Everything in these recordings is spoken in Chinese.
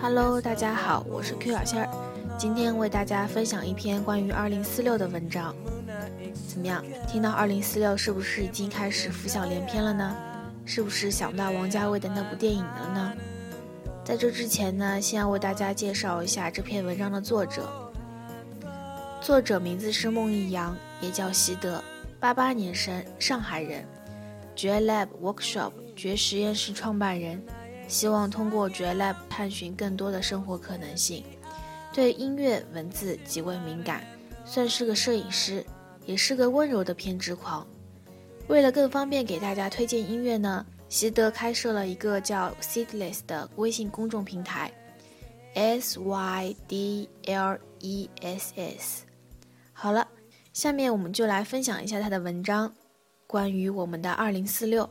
Hello，大家好，我是 Q 小仙儿，今天为大家分享一篇关于二零四六的文章。怎么样？听到二零四六是不是已经开始浮想联翩了呢？是不是想到王家卫的那部电影了呢？在这之前呢，先要为大家介绍一下这篇文章的作者。作者名字是孟一阳，也叫习德，八八年生，上海人，绝 Lab Workshop 绝实验室创办人，希望通过绝 Lab 探寻更多的生活可能性，对音乐文字极为敏感，算是个摄影师。也是个温柔的偏执狂。为了更方便给大家推荐音乐呢，习德开设了一个叫 Seedless 的微信公众平台，S Y D L E S S。好了，下面我们就来分享一下他的文章，关于我们的二零四六。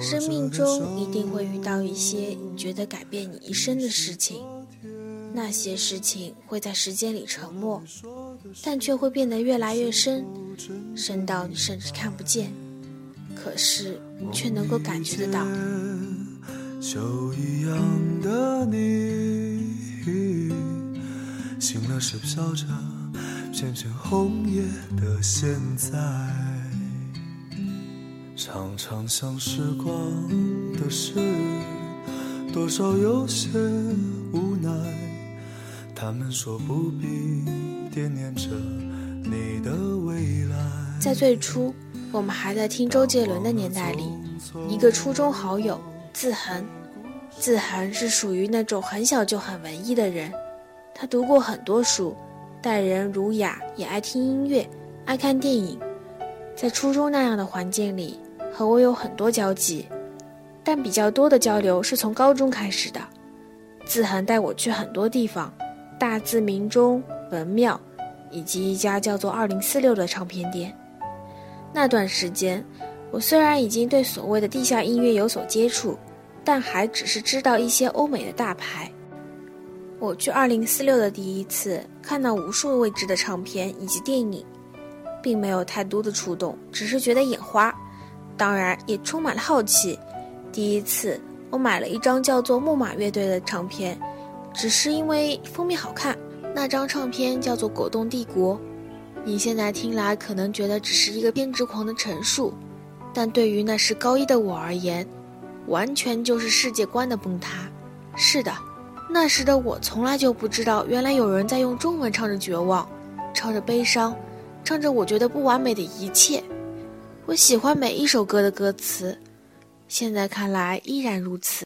生命中一定会遇到一些你觉得改变你一生的事情，那些事情会在时间里沉默。但却会变得越来越深，深到你甚至看不见，可是你却能够感觉得到。就一样的你，醒了时笑着片片红叶的现在，常常想时光的事，多少有些无奈。他们说不必惦。念着你的未来。在最初，我们还在听周杰伦的年代里，一个初中好友自恒，自恒是属于那种很小就很文艺的人，他读过很多书，待人儒雅，也爱听音乐，爱看电影。在初中那样的环境里，和我有很多交集，但比较多的交流是从高中开始的。自恒带我去很多地方，大自鸣钟。文庙，以及一家叫做二零四六的唱片店。那段时间，我虽然已经对所谓的地下音乐有所接触，但还只是知道一些欧美的大牌。我去二零四六的第一次，看到无数未知的唱片以及电影，并没有太多的触动，只是觉得眼花，当然也充满了好奇。第一次，我买了一张叫做木马乐队的唱片，只是因为封面好看。那张唱片叫做《果冻帝国》，你现在听来可能觉得只是一个偏执狂的陈述，但对于那时高一的我而言，完全就是世界观的崩塌。是的，那时的我从来就不知道，原来有人在用中文唱着绝望，唱着悲伤，唱着我觉得不完美的一切。我喜欢每一首歌的歌词，现在看来依然如此。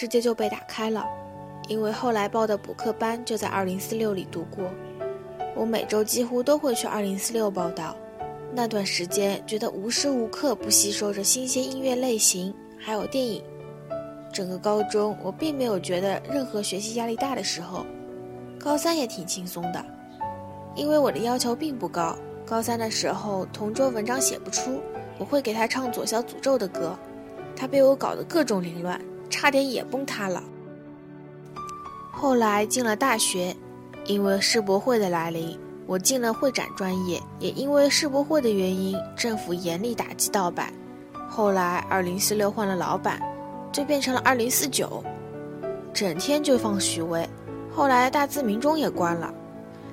世界就被打开了，因为后来报的补课班就在二零四六里读过。我每周几乎都会去二零四六报道，那段时间觉得无时无刻不吸收着新鲜音乐类型，还有电影。整个高中我并没有觉得任何学习压力大的时候，高三也挺轻松的，因为我的要求并不高。高三的时候，同桌文章写不出，我会给他唱左小诅咒的歌。他被我搞得各种凌乱，差点也崩塌了。后来进了大学，因为世博会的来临，我进了会展专业。也因为世博会的原因，政府严厉打击盗版。后来二零四六换了老板，就变成了二零四九，整天就放许巍。后来大自鸣钟也关了。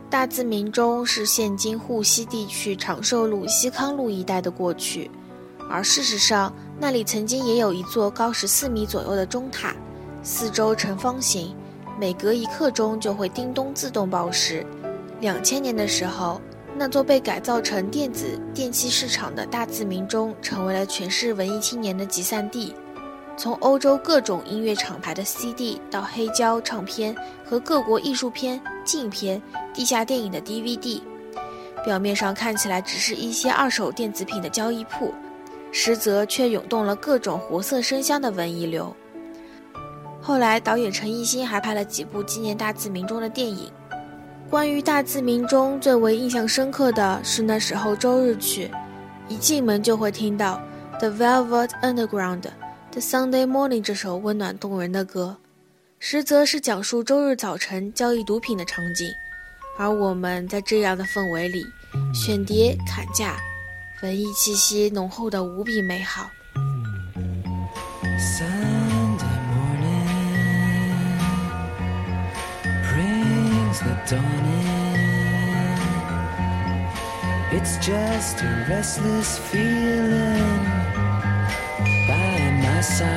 大自鸣钟是现今沪西地区长寿路、西康路一带的过去，而事实上。那里曾经也有一座高十四米左右的钟塔，四周呈方形，每隔一刻钟就会叮咚自动报时。两千年的时候，那座被改造成电子电器市场的大自鸣钟成为了全市文艺青年的集散地。从欧洲各种音乐厂牌的 CD 到黑胶唱片和各国艺术片、镜片、地下电影的 DVD，表面上看起来只是一些二手电子品的交易铺。实则却涌动了各种活色生香的文艺流。后来，导演陈艺兴还拍了几部纪念大自鸣钟的电影。关于大自鸣钟，最为印象深刻的是那时候周日去，一进门就会听到《The Velvet Underground》的《Sunday Morning》这首温暖动人的歌，实则是讲述周日早晨交易毒品的场景。而我们在这样的氛围里，选碟砍价。文艺气息浓厚的无比美好。Sunday morning brings the dawn in. It's just a restless feeling by my side.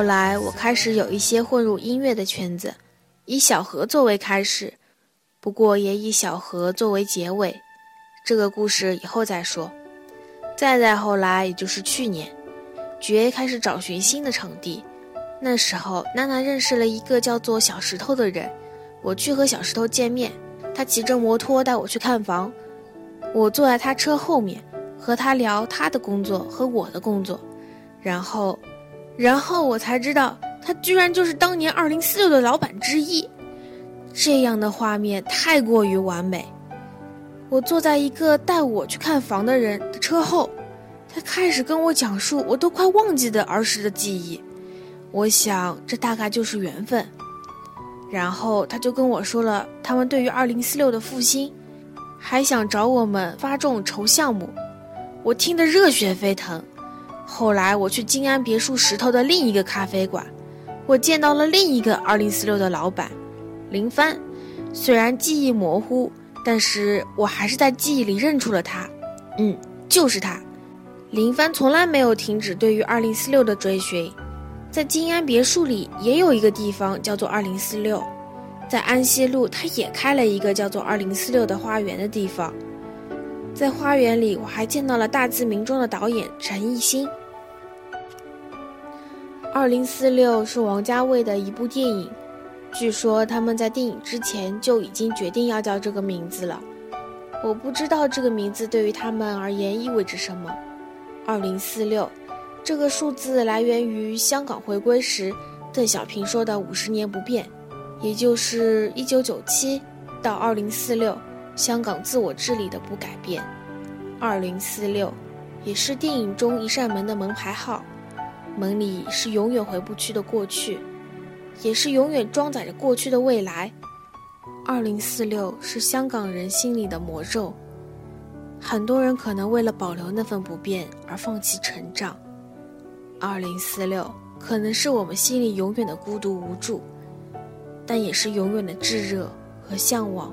后来，我开始有一些混入音乐的圈子，以小何作为开始，不过也以小何作为结尾。这个故事以后再说。再再后来，也就是去年，绝开始找寻新的场地。那时候，娜娜认识了一个叫做小石头的人，我去和小石头见面，他骑着摩托带我去看房。我坐在他车后面，和他聊他的工作和我的工作，然后，然后我才知道他居然就是当年二零四六的老板之一。这样的画面太过于完美。我坐在一个带我去看房的人的车后，他开始跟我讲述我都快忘记的儿时的记忆。我想这大概就是缘分。然后他就跟我说了他们对于二零四六的复兴。还想找我们发众筹项目，我听得热血沸腾。后来我去静安别墅石头的另一个咖啡馆，我见到了另一个二零四六的老板林帆。虽然记忆模糊，但是我还是在记忆里认出了他。嗯，就是他。林帆从来没有停止对于二零四六的追寻，在静安别墅里也有一个地方叫做二零四六。在安溪路，他也开了一个叫做“二零四六”的花园的地方。在花园里，我还见到了大字名中的导演陈艺兴。二零四六是王家卫的一部电影，据说他们在电影之前就已经决定要叫这个名字了。我不知道这个名字对于他们而言意味着什么。二零四六这个数字来源于香港回归时邓小平说的“五十年不变”。也就是一九九七到二零四六，香港自我治理的不改变。二零四六，也是电影中一扇门的门牌号，门里是永远回不去的过去，也是永远装载着过去的未来。二零四六是香港人心里的魔咒，很多人可能为了保留那份不变而放弃成长。二零四六可能是我们心里永远的孤独无助。但也是永远的炙热和向往。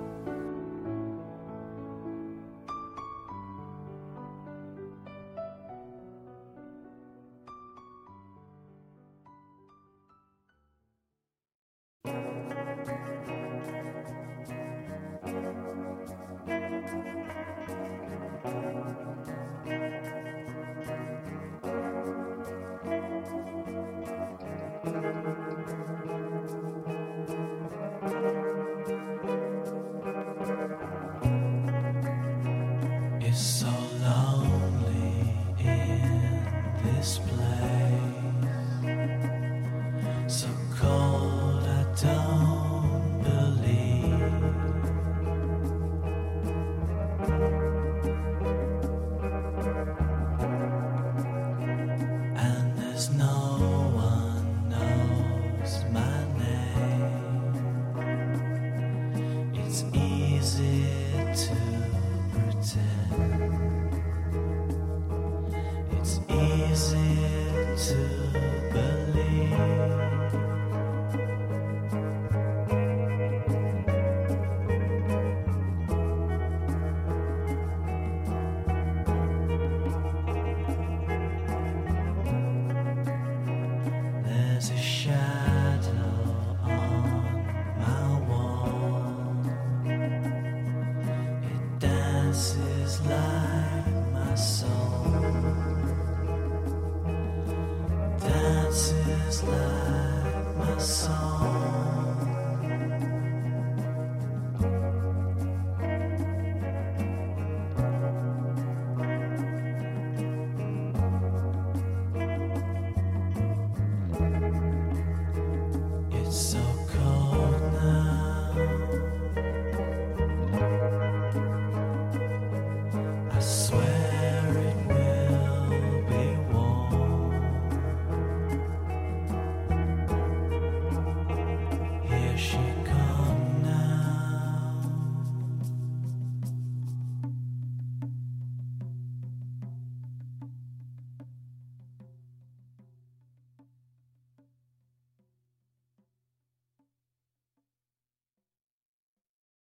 So